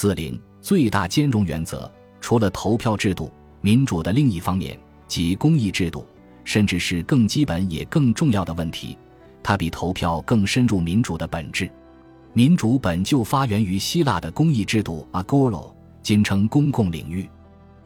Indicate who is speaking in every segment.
Speaker 1: 四零最大兼容原则，除了投票制度，民主的另一方面即公益制度，甚至是更基本也更重要的问题，它比投票更深入民主的本质。民主本就发源于希腊的公益制度 （agora），简称公共领域，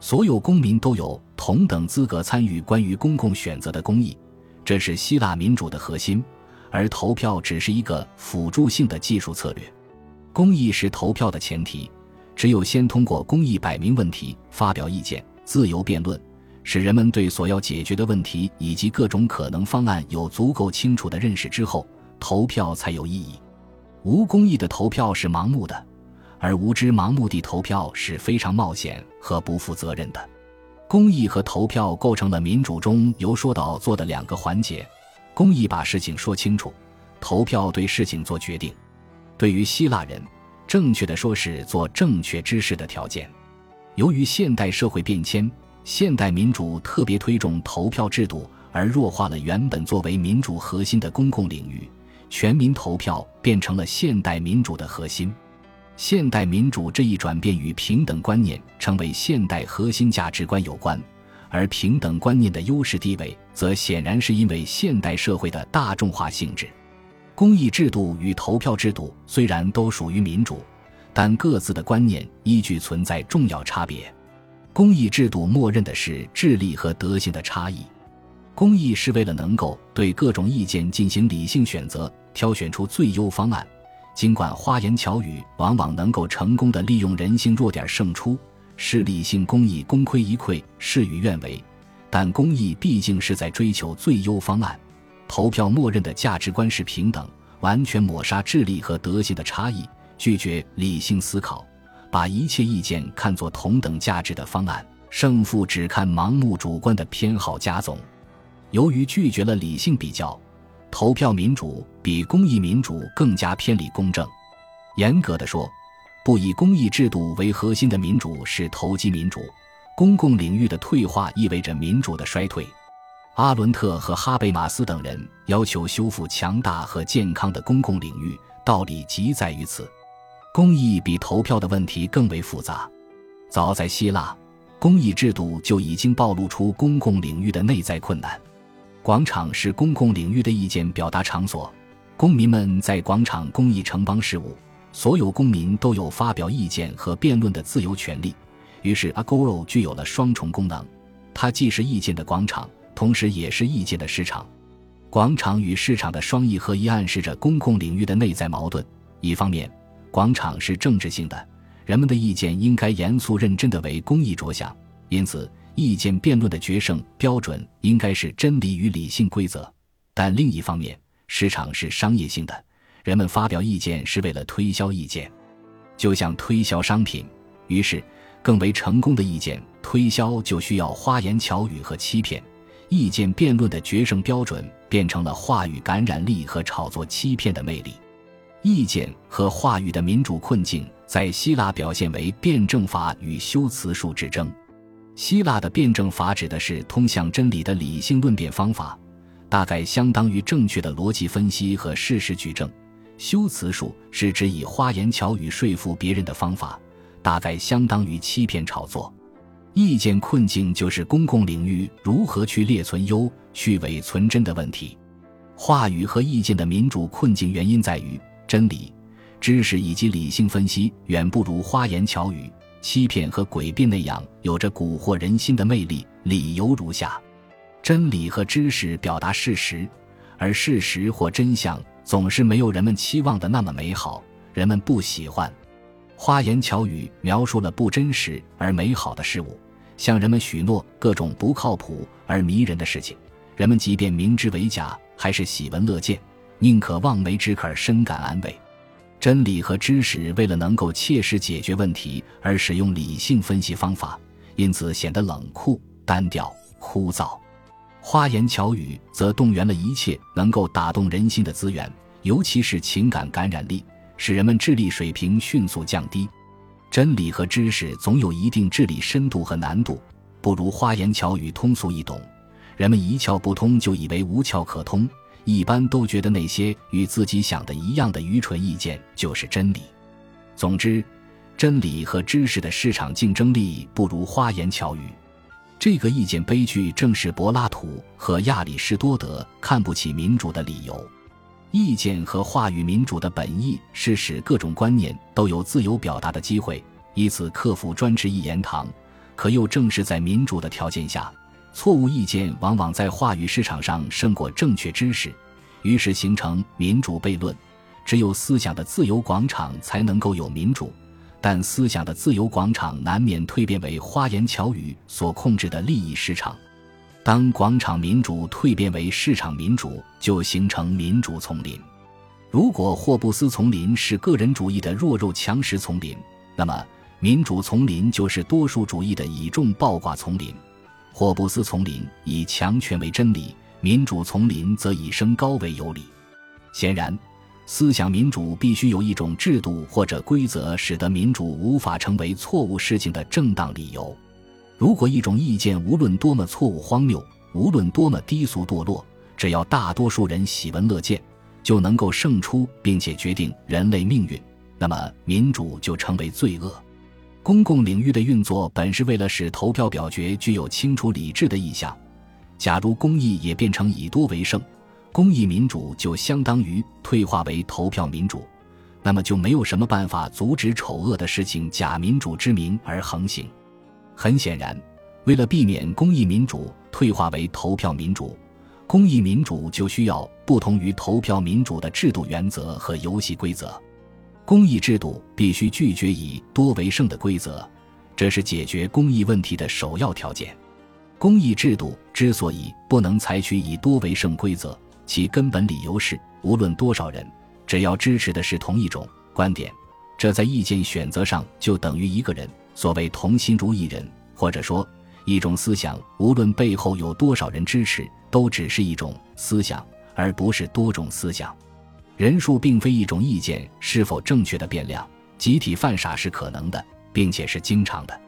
Speaker 1: 所有公民都有同等资格参与关于公共选择的公益，这是希腊民主的核心，而投票只是一个辅助性的技术策略。公益是投票的前提，只有先通过公益摆明问题、发表意见、自由辩论，使人们对所要解决的问题以及各种可能方案有足够清楚的认识之后，投票才有意义。无公益的投票是盲目的，而无知盲目地投票是非常冒险和不负责任的。公益和投票构成了民主中由说到做的两个环节。公益把事情说清楚，投票对事情做决定。对于希腊人，正确的说是做正确之事的条件。由于现代社会变迁，现代民主特别推重投票制度，而弱化了原本作为民主核心的公共领域。全民投票变成了现代民主的核心。现代民主这一转变与平等观念成为现代核心价值观有关，而平等观念的优势地位，则显然是因为现代社会的大众化性质。公益制度与投票制度虽然都属于民主，但各自的观念依据存在重要差别。公益制度默认的是智力和德行的差异。公益是为了能够对各种意见进行理性选择，挑选出最优方案。尽管花言巧语往往能够成功的利用人性弱点胜出，使理性公益功亏一篑、事与愿违，但公益毕竟是在追求最优方案。投票默认的价值观是平等，完全抹杀智力和德行的差异，拒绝理性思考，把一切意见看作同等价值的方案，胜负只看盲目主观的偏好加总。由于拒绝了理性比较，投票民主比公益民主更加偏离公正。严格的说，不以公益制度为核心的民主是投机民主。公共领域的退化意味着民主的衰退。阿伦特和哈贝马斯等人要求修复强大和健康的公共领域，道理即在于此。公益比投票的问题更为复杂。早在希腊，公益制度就已经暴露出公共领域的内在困难。广场是公共领域的意见表达场所，公民们在广场公益城邦事务，所有公民都有发表意见和辩论的自由权利。于是，Agora 具有了双重功能：它既是意见的广场，同时也是意见的市场。广场与市场的双翼合一暗示着公共领域的内在矛盾。一方面，广场是政治性的，人们的意见应该严肃认真地为公益着想，因此。意见辩论的决胜标准应该是真理与理性规则，但另一方面，市场是商业性的，人们发表意见是为了推销意见，就像推销商品。于是，更为成功的意见推销就需要花言巧语和欺骗。意见辩论的决胜标准变成了话语感染力和炒作欺骗的魅力。意见和话语的民主困境在希腊表现为辩证法与修辞术之争。希腊的辩证法指的是通向真理的理性论辩方法，大概相当于正确的逻辑分析和事实举证。修辞术是指以花言巧语说服别人的方法，大概相当于欺骗炒作。意见困境就是公共领域如何去列存优、去伪存真的问题。话语和意见的民主困境原因在于真理、知识以及理性分析远不如花言巧语。欺骗和诡辩那样有着蛊惑人心的魅力。理由如下：真理和知识表达事实，而事实或真相总是没有人们期望的那么美好，人们不喜欢。花言巧语描述了不真实而美好的事物，向人们许诺各种不靠谱而迷人的事情，人们即便明知为假，还是喜闻乐见，宁可望梅止渴，深感安慰。真理和知识为了能够切实解决问题而使用理性分析方法，因此显得冷酷、单调、枯燥。花言巧语则动员了一切能够打动人心的资源，尤其是情感感染力，使人们智力水平迅速降低。真理和知识总有一定智力深度和难度，不如花言巧语通俗易懂，人们一窍不通就以为无窍可通。一般都觉得那些与自己想的一样的愚蠢意见就是真理。总之，真理和知识的市场竞争力不如花言巧语。这个意见悲剧正是柏拉图和亚里士多德看不起民主的理由。意见和话语民主的本意是使各种观念都有自由表达的机会，以此克服专制一言堂。可又正是在民主的条件下，错误意见往往在话语市场上胜过正确知识，于是形成民主悖论。只有思想的自由广场才能够有民主。但思想的自由广场难免蜕变为花言巧语所控制的利益市场。当广场民主蜕变为市场民主，就形成民主丛林。如果霍布斯丛林是个人主义的弱肉强食丛林，那么民主丛林就是多数主义的以众暴寡丛林。霍布斯丛林以强权为真理，民主丛林则以升高为有理。显然。思想民主必须有一种制度或者规则，使得民主无法成为错误事情的正当理由。如果一种意见无论多么错误荒谬，无论多么低俗堕落，只要大多数人喜闻乐见，就能够胜出，并且决定人类命运，那么民主就成为罪恶。公共领域的运作本是为了使投票表决具有清楚理智的意向。假如公益也变成以多为胜。公益民主就相当于退化为投票民主，那么就没有什么办法阻止丑恶的事情假民主之名而横行。很显然，为了避免公益民主退化为投票民主，公益民主就需要不同于投票民主的制度原则和游戏规则。公益制度必须拒绝以多为胜的规则，这是解决公益问题的首要条件。公益制度之所以不能采取以多为胜规则，其根本理由是，无论多少人，只要支持的是同一种观点，这在意见选择上就等于一个人。所谓同心如一人，或者说一种思想，无论背后有多少人支持，都只是一种思想，而不是多种思想。人数并非一种意见是否正确的变量。集体犯傻是可能的，并且是经常的。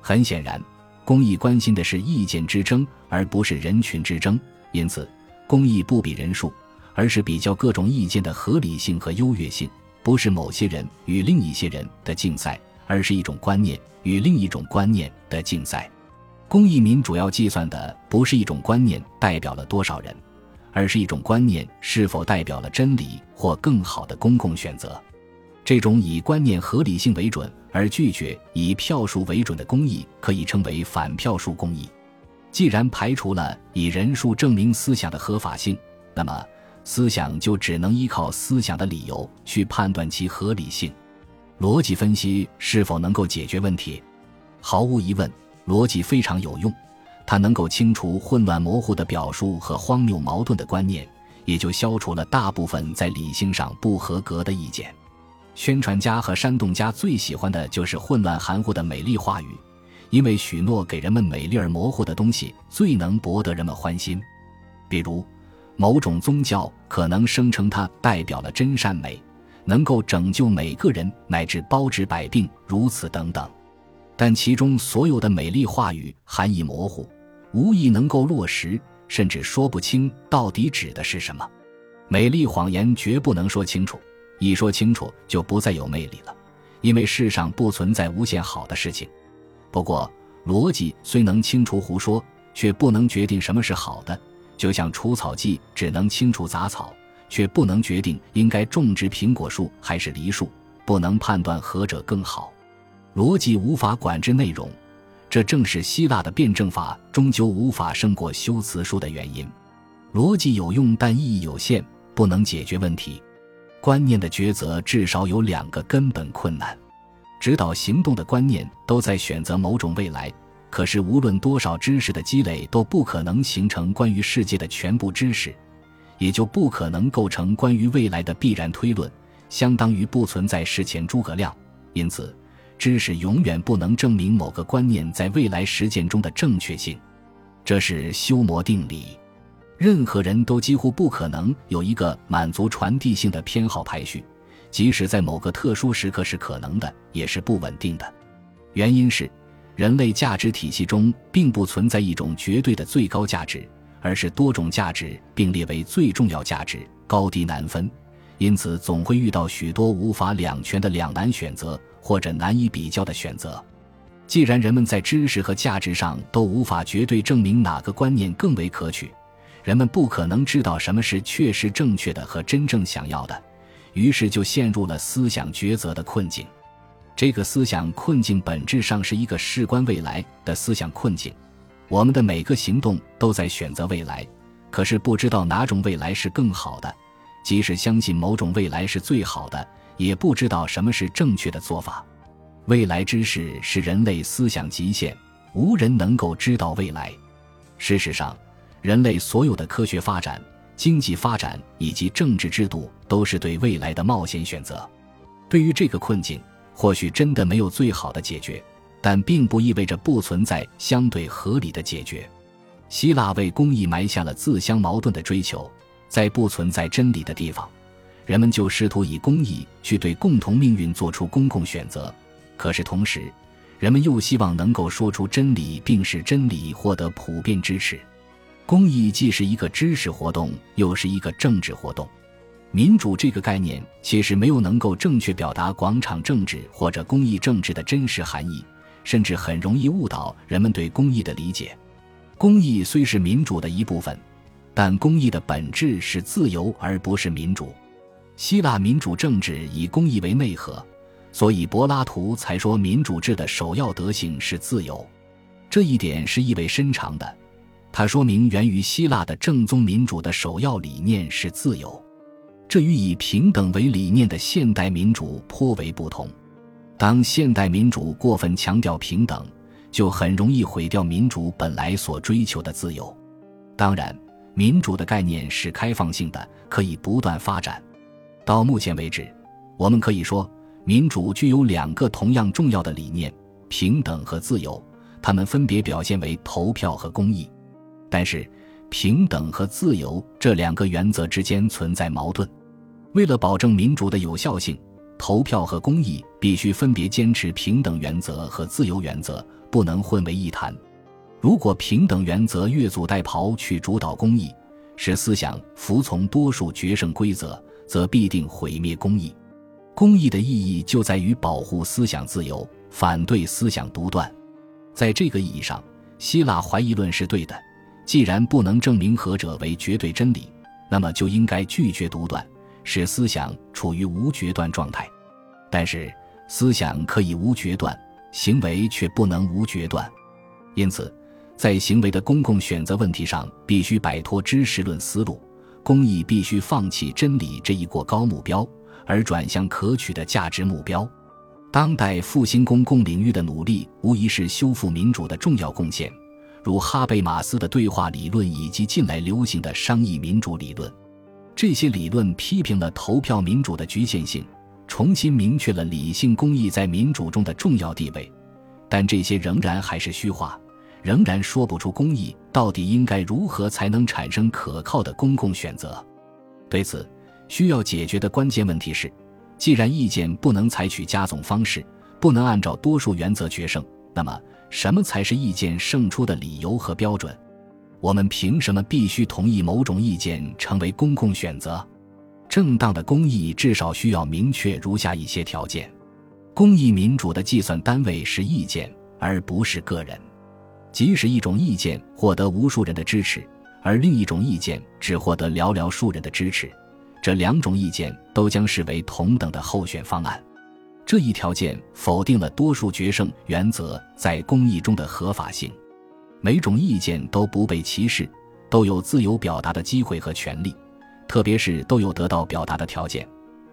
Speaker 1: 很显然，公益关心的是意见之争，而不是人群之争。因此。公益不比人数，而是比较各种意见的合理性和优越性，不是某些人与另一些人的竞赛，而是一种观念与另一种观念的竞赛。公益民主要计算的不是一种观念代表了多少人，而是一种观念是否代表了真理或更好的公共选择。这种以观念合理性为准而拒绝以票数为准的公益，可以称为反票数公益。既然排除了以人数证明思想的合法性，那么思想就只能依靠思想的理由去判断其合理性。逻辑分析是否能够解决问题？毫无疑问，逻辑非常有用，它能够清除混乱模糊的表述和荒谬矛盾的观念，也就消除了大部分在理性上不合格的意见。宣传家和煽动家最喜欢的就是混乱含糊的美丽话语。因为许诺给人们美丽而模糊的东西最能博得人们欢心，比如某种宗教可能声称它代表了真善美，能够拯救每个人乃至包治百病，如此等等。但其中所有的美丽话语含义模糊，无意能够落实，甚至说不清到底指的是什么。美丽谎言绝不能说清楚，一说清楚就不再有魅力了，因为世上不存在无限好的事情。不过，逻辑虽能清除胡说，却不能决定什么是好的。就像除草剂只能清除杂草，却不能决定应该种植苹果树还是梨树，不能判断何者更好。逻辑无法管制内容，这正是希腊的辩证法终究无法胜过修辞书的原因。逻辑有用，但意义有限，不能解决问题。观念的抉择至少有两个根本困难。指导行动的观念都在选择某种未来，可是无论多少知识的积累都不可能形成关于世界的全部知识，也就不可能构成关于未来的必然推论，相当于不存在事前诸葛亮。因此，知识永远不能证明某个观念在未来实践中的正确性，这是修谟定理。任何人都几乎不可能有一个满足传递性的偏好排序。即使在某个特殊时刻是可能的，也是不稳定的。原因是，人类价值体系中并不存在一种绝对的最高价值，而是多种价值并列为最重要价值，高低难分。因此，总会遇到许多无法两全的两难选择，或者难以比较的选择。既然人们在知识和价值上都无法绝对证明哪个观念更为可取，人们不可能知道什么是确实正确的和真正想要的，于是就陷入了思想抉择的困境。这个思想困境本质上是一个事关未来的思想困境。我们的每个行动都在选择未来，可是不知道哪种未来是更好的。即使相信某种未来是最好的，也不知道什么是正确的做法。未来知识是人类思想极限，无人能够知道未来。事实上，人类所有的科学发展、经济发展以及政治制度，都是对未来的冒险选择。对于这个困境，或许真的没有最好的解决，但并不意味着不存在相对合理的解决。希腊为公益埋下了自相矛盾的追求。在不存在真理的地方，人们就试图以公益去对共同命运做出公共选择。可是同时，人们又希望能够说出真理，并使真理获得普遍支持。公益既是一个知识活动，又是一个政治活动。民主这个概念其实没有能够正确表达广场政治或者公益政治的真实含义，甚至很容易误导人们对公益的理解。公益虽是民主的一部分。但公益的本质是自由，而不是民主。希腊民主政治以公益为内核，所以柏拉图才说民主制的首要德性是自由。这一点是意味深长的，它说明源于希腊的正宗民主的首要理念是自由。这与以平等为理念的现代民主颇为不同。当现代民主过分强调平等，就很容易毁掉民主本来所追求的自由。当然。民主的概念是开放性的，可以不断发展。到目前为止，我们可以说，民主具有两个同样重要的理念：平等和自由。它们分别表现为投票和公益。但是，平等和自由这两个原则之间存在矛盾。为了保证民主的有效性，投票和公益必须分别坚持平等原则和自由原则，不能混为一谈。如果平等原则越俎代庖去主导公益，使思想服从多数决胜规则，则必定毁灭公益。公益的意义就在于保护思想自由，反对思想独断。在这个意义上，希腊怀疑论是对的。既然不能证明何者为绝对真理，那么就应该拒绝独断，使思想处于无决断状态。但是，思想可以无决断，行为却不能无决断。因此。在行为的公共选择问题上，必须摆脱知识论思路，公益必须放弃真理这一过高目标，而转向可取的价值目标。当代复兴公共领域的努力，无疑是修复民主的重要贡献，如哈贝马斯的对话理论以及近来流行的商议民主理论。这些理论批评了投票民主的局限性，重新明确了理性公益在民主中的重要地位。但这些仍然还是虚话。仍然说不出公益到底应该如何才能产生可靠的公共选择。对此，需要解决的关键问题是：既然意见不能采取加总方式，不能按照多数原则决胜，那么什么才是意见胜出的理由和标准？我们凭什么必须同意某种意见成为公共选择？正当的公益至少需要明确如下一些条件：公益民主的计算单位是意见，而不是个人。即使一种意见获得无数人的支持，而另一种意见只获得寥寥数人的支持，这两种意见都将视为同等的候选方案。这一条件否定了多数决胜原则在公益中的合法性。每种意见都不被歧视，都有自由表达的机会和权利，特别是都有得到表达的条件。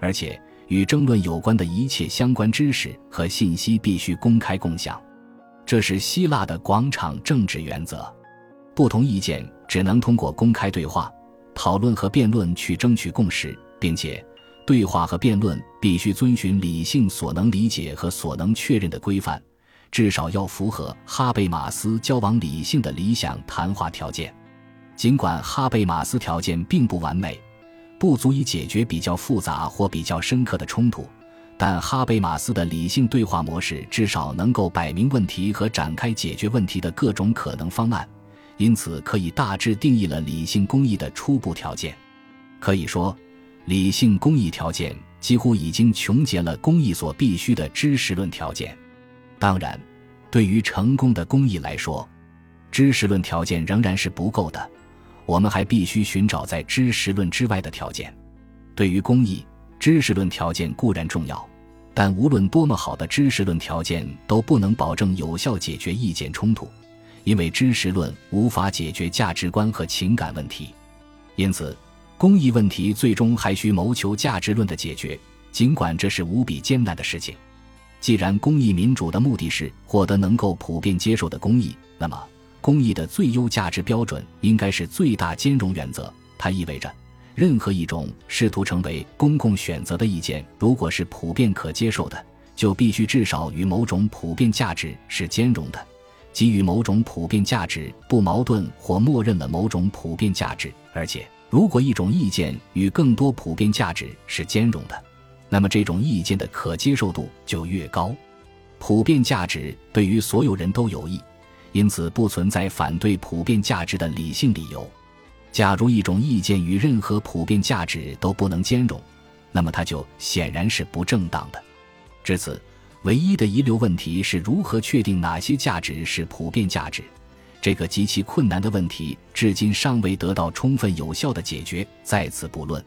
Speaker 1: 而且，与争论有关的一切相关知识和信息必须公开共享。这是希腊的广场政治原则，不同意见只能通过公开对话、讨论和辩论去争取共识，并且对话和辩论必须遵循理性所能理解和所能确认的规范，至少要符合哈贝马斯交往理性的理想谈话条件。尽管哈贝马斯条件并不完美，不足以解决比较复杂或比较深刻的冲突。但哈贝马斯的理性对话模式至少能够摆明问题和展开解决问题的各种可能方案，因此可以大致定义了理性公益的初步条件。可以说，理性公益条件几乎已经穷竭了公益所必须的知识论条件。当然，对于成功的公益来说，知识论条件仍然是不够的。我们还必须寻找在知识论之外的条件。对于公益，知识论条件固然重要，但无论多么好的知识论条件都不能保证有效解决意见冲突，因为知识论无法解决价值观和情感问题。因此，公益问题最终还需谋求价值论的解决，尽管这是无比艰难的事情。既然公益民主的目的是获得能够普遍接受的公益，那么公益的最优价值标准应该是最大兼容原则。它意味着，任何一种试图成为公共选择的意见，如果是普遍可接受的，就必须至少与某种普遍价值是兼容的，给予某种普遍价值不矛盾或默认了某种普遍价值。而且，如果一种意见与更多普遍价值是兼容的，那么这种意见的可接受度就越高，普遍价值对于所有人都有益，因此不存在反对普遍价值的理性理由。假如一种意见与任何普遍价值都不能兼容，那么它就显然是不正当的。至此，唯一的遗留问题是如何确定哪些价值是普遍价值。这个极其困难的问题，至今尚未得到充分有效的解决，在此不论。